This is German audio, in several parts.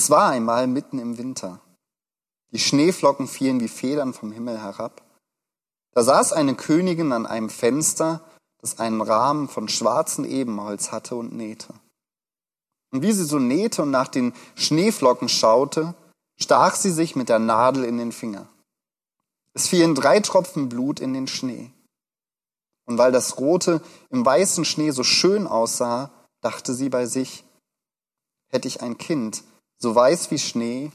Es war einmal mitten im Winter. Die Schneeflocken fielen wie Federn vom Himmel herab. Da saß eine Königin an einem Fenster, das einen Rahmen von schwarzem Ebenholz hatte und nähte. Und wie sie so nähte und nach den Schneeflocken schaute, stach sie sich mit der Nadel in den Finger. Es fielen drei Tropfen Blut in den Schnee. Und weil das Rote im weißen Schnee so schön aussah, dachte sie bei sich, hätte ich ein Kind, so weiß wie Schnee,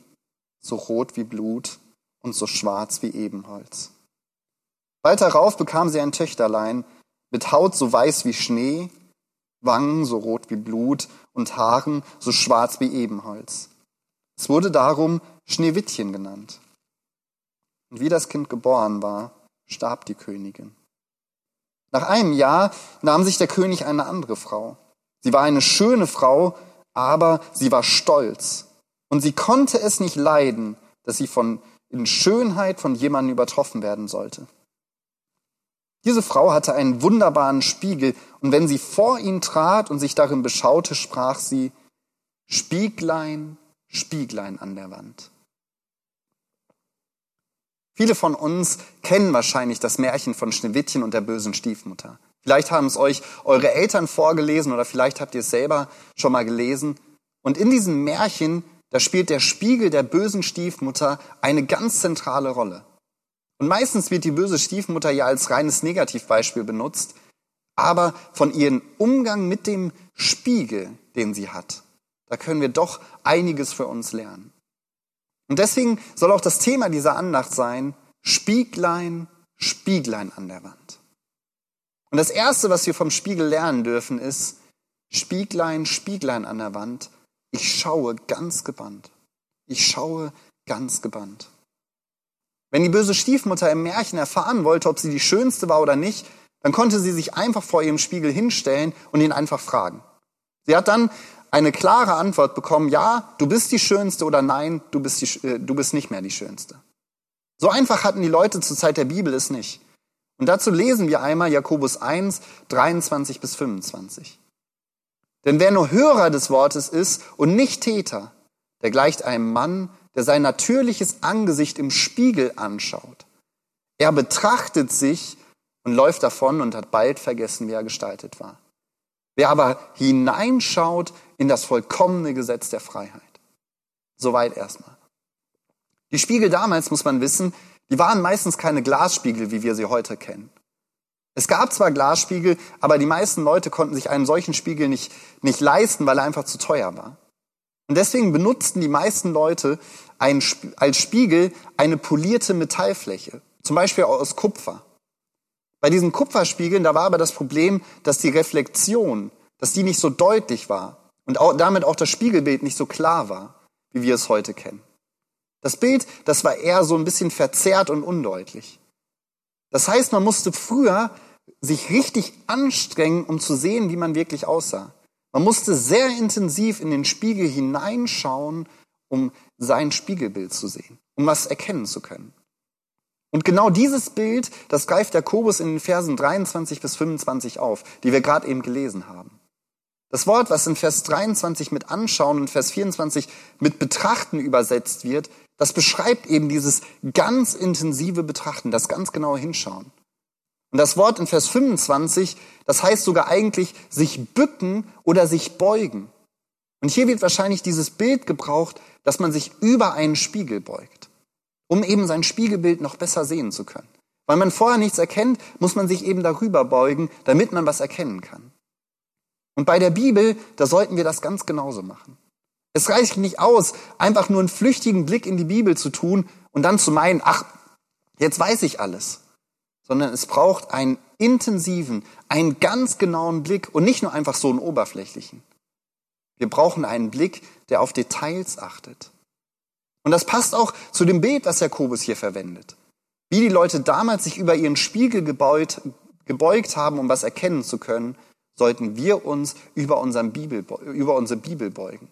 so rot wie Blut und so schwarz wie Ebenholz. Bald darauf bekam sie ein Töchterlein, mit Haut so weiß wie Schnee, Wangen so rot wie Blut und Haaren so schwarz wie Ebenholz. Es wurde darum Schneewittchen genannt. Und wie das Kind geboren war, starb die Königin. Nach einem Jahr nahm sich der König eine andere Frau. Sie war eine schöne Frau, aber sie war stolz. Und sie konnte es nicht leiden, dass sie von, in Schönheit von jemandem übertroffen werden sollte. Diese Frau hatte einen wunderbaren Spiegel, und wenn sie vor ihn trat und sich darin beschaute, sprach sie, Spieglein, Spieglein an der Wand. Viele von uns kennen wahrscheinlich das Märchen von Schneewittchen und der bösen Stiefmutter. Vielleicht haben es euch eure Eltern vorgelesen oder vielleicht habt ihr es selber schon mal gelesen. Und in diesem Märchen, da spielt der Spiegel der bösen Stiefmutter eine ganz zentrale Rolle. Und meistens wird die böse Stiefmutter ja als reines Negativbeispiel benutzt, aber von ihrem Umgang mit dem Spiegel, den sie hat, da können wir doch einiges für uns lernen. Und deswegen soll auch das Thema dieser Andacht sein, Spieglein, Spieglein an der Wand. Und das Erste, was wir vom Spiegel lernen dürfen, ist, Spieglein, Spieglein an der Wand, ich schaue ganz gebannt. Ich schaue ganz gebannt. Wenn die böse Stiefmutter im Märchen erfahren wollte, ob sie die Schönste war oder nicht, dann konnte sie sich einfach vor ihrem Spiegel hinstellen und ihn einfach fragen. Sie hat dann eine klare Antwort bekommen, ja, du bist die Schönste oder nein, du bist, die, äh, du bist nicht mehr die Schönste. So einfach hatten die Leute zur Zeit der Bibel es nicht. Und dazu lesen wir einmal Jakobus 1, 23 bis 25. Denn wer nur Hörer des Wortes ist und nicht Täter, der gleicht einem Mann, der sein natürliches Angesicht im Spiegel anschaut. Er betrachtet sich und läuft davon und hat bald vergessen, wie er gestaltet war. Wer aber hineinschaut in das vollkommene Gesetz der Freiheit. Soweit erstmal. Die Spiegel damals, muss man wissen, die waren meistens keine Glasspiegel, wie wir sie heute kennen. Es gab zwar Glasspiegel, aber die meisten Leute konnten sich einen solchen Spiegel nicht, nicht leisten, weil er einfach zu teuer war. Und deswegen benutzten die meisten Leute ein, als Spiegel eine polierte Metallfläche, zum Beispiel aus Kupfer. Bei diesen Kupferspiegeln, da war aber das Problem, dass die Reflexion, dass die nicht so deutlich war und auch, damit auch das Spiegelbild nicht so klar war, wie wir es heute kennen. Das Bild, das war eher so ein bisschen verzerrt und undeutlich. Das heißt, man musste früher sich richtig anstrengen, um zu sehen, wie man wirklich aussah. Man musste sehr intensiv in den Spiegel hineinschauen, um sein Spiegelbild zu sehen, um was erkennen zu können. Und genau dieses Bild, das greift Jakobus in den Versen 23 bis 25 auf, die wir gerade eben gelesen haben. Das Wort, was in Vers 23 mit anschauen und Vers 24 mit betrachten übersetzt wird, das beschreibt eben dieses ganz intensive Betrachten, das ganz genaue Hinschauen. Und das Wort in Vers 25, das heißt sogar eigentlich sich bücken oder sich beugen. Und hier wird wahrscheinlich dieses Bild gebraucht, dass man sich über einen Spiegel beugt, um eben sein Spiegelbild noch besser sehen zu können. Weil man vorher nichts erkennt, muss man sich eben darüber beugen, damit man was erkennen kann. Und bei der Bibel, da sollten wir das ganz genauso machen. Es reicht nicht aus, einfach nur einen flüchtigen Blick in die Bibel zu tun und dann zu meinen, ach, jetzt weiß ich alles. Sondern es braucht einen intensiven, einen ganz genauen Blick und nicht nur einfach so einen oberflächlichen. Wir brauchen einen Blick, der auf Details achtet. Und das passt auch zu dem Bild, was Jakobus hier verwendet. Wie die Leute damals sich über ihren Spiegel gebeugt, gebeugt haben, um was erkennen zu können, sollten wir uns über, unseren Bibel, über unsere Bibel beugen.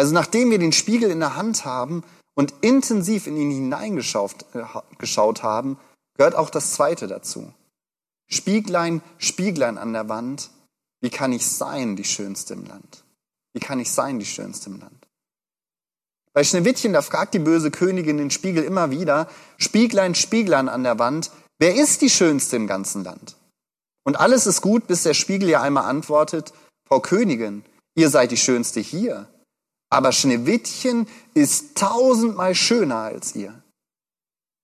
Also nachdem wir den Spiegel in der Hand haben und intensiv in ihn hineingeschaut äh, haben, gehört auch das Zweite dazu. Spieglein, Spieglein an der Wand, wie kann ich sein, die Schönste im Land? Wie kann ich sein, die Schönste im Land? Bei Schneewittchen, da fragt die böse Königin den Spiegel immer wieder, Spieglein, Spieglein an der Wand, wer ist die Schönste im ganzen Land? Und alles ist gut, bis der Spiegel ihr einmal antwortet, Frau Königin, ihr seid die Schönste hier. Aber Schneewittchen ist tausendmal schöner als ihr.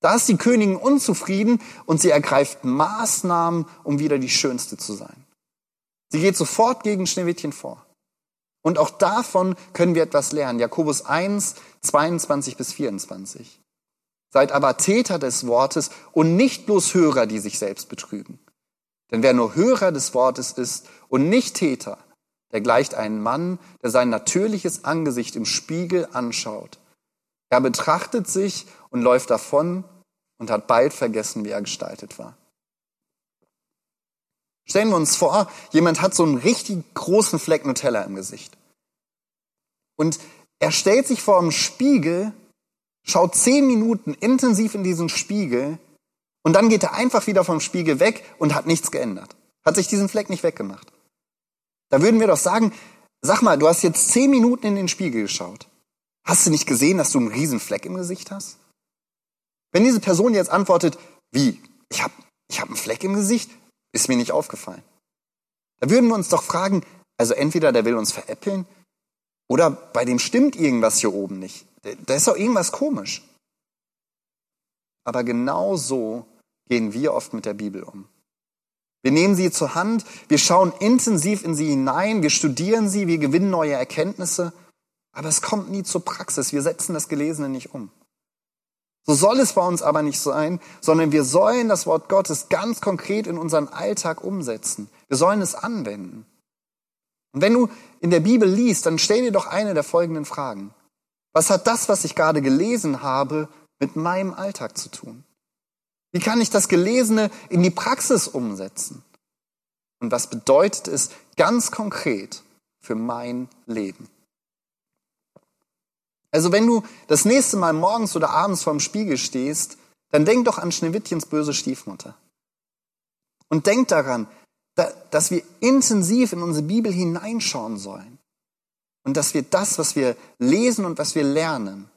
Da ist die Königin unzufrieden und sie ergreift Maßnahmen, um wieder die Schönste zu sein. Sie geht sofort gegen Schneewittchen vor. Und auch davon können wir etwas lernen. Jakobus 1, 22 bis 24. Seid aber Täter des Wortes und nicht bloß Hörer, die sich selbst betrügen. Denn wer nur Hörer des Wortes ist und nicht Täter, der gleicht einen Mann, der sein natürliches Angesicht im Spiegel anschaut. Er betrachtet sich und läuft davon und hat bald vergessen, wie er gestaltet war. Stellen wir uns vor, jemand hat so einen richtig großen Fleck Nutella im Gesicht. Und er stellt sich vor dem Spiegel, schaut zehn Minuten intensiv in diesen Spiegel und dann geht er einfach wieder vom Spiegel weg und hat nichts geändert. Hat sich diesen Fleck nicht weggemacht. Da würden wir doch sagen, sag mal, du hast jetzt zehn Minuten in den Spiegel geschaut. Hast du nicht gesehen, dass du einen riesen Fleck im Gesicht hast? Wenn diese Person jetzt antwortet, wie, ich habe ich hab einen Fleck im Gesicht, ist mir nicht aufgefallen. Da würden wir uns doch fragen, also entweder der will uns veräppeln oder bei dem stimmt irgendwas hier oben nicht. Da ist doch irgendwas komisch. Aber genau so gehen wir oft mit der Bibel um. Wir nehmen sie zur Hand, wir schauen intensiv in sie hinein, wir studieren sie, wir gewinnen neue Erkenntnisse, aber es kommt nie zur Praxis, wir setzen das Gelesene nicht um. So soll es bei uns aber nicht sein, sondern wir sollen das Wort Gottes ganz konkret in unseren Alltag umsetzen. Wir sollen es anwenden. Und wenn du in der Bibel liest, dann stell dir doch eine der folgenden Fragen. Was hat das, was ich gerade gelesen habe, mit meinem Alltag zu tun? Wie kann ich das Gelesene in die Praxis umsetzen? Und was bedeutet es ganz konkret für mein Leben? Also wenn du das nächste Mal morgens oder abends vorm Spiegel stehst, dann denk doch an Schneewittchens böse Stiefmutter. Und denk daran, dass wir intensiv in unsere Bibel hineinschauen sollen. Und dass wir das, was wir lesen und was wir lernen,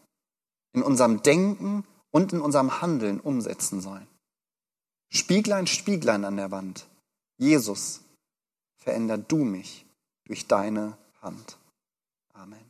in unserem Denken und in unserem Handeln umsetzen sollen. Spieglein, Spieglein an der Wand. Jesus, veränder du mich durch deine Hand. Amen.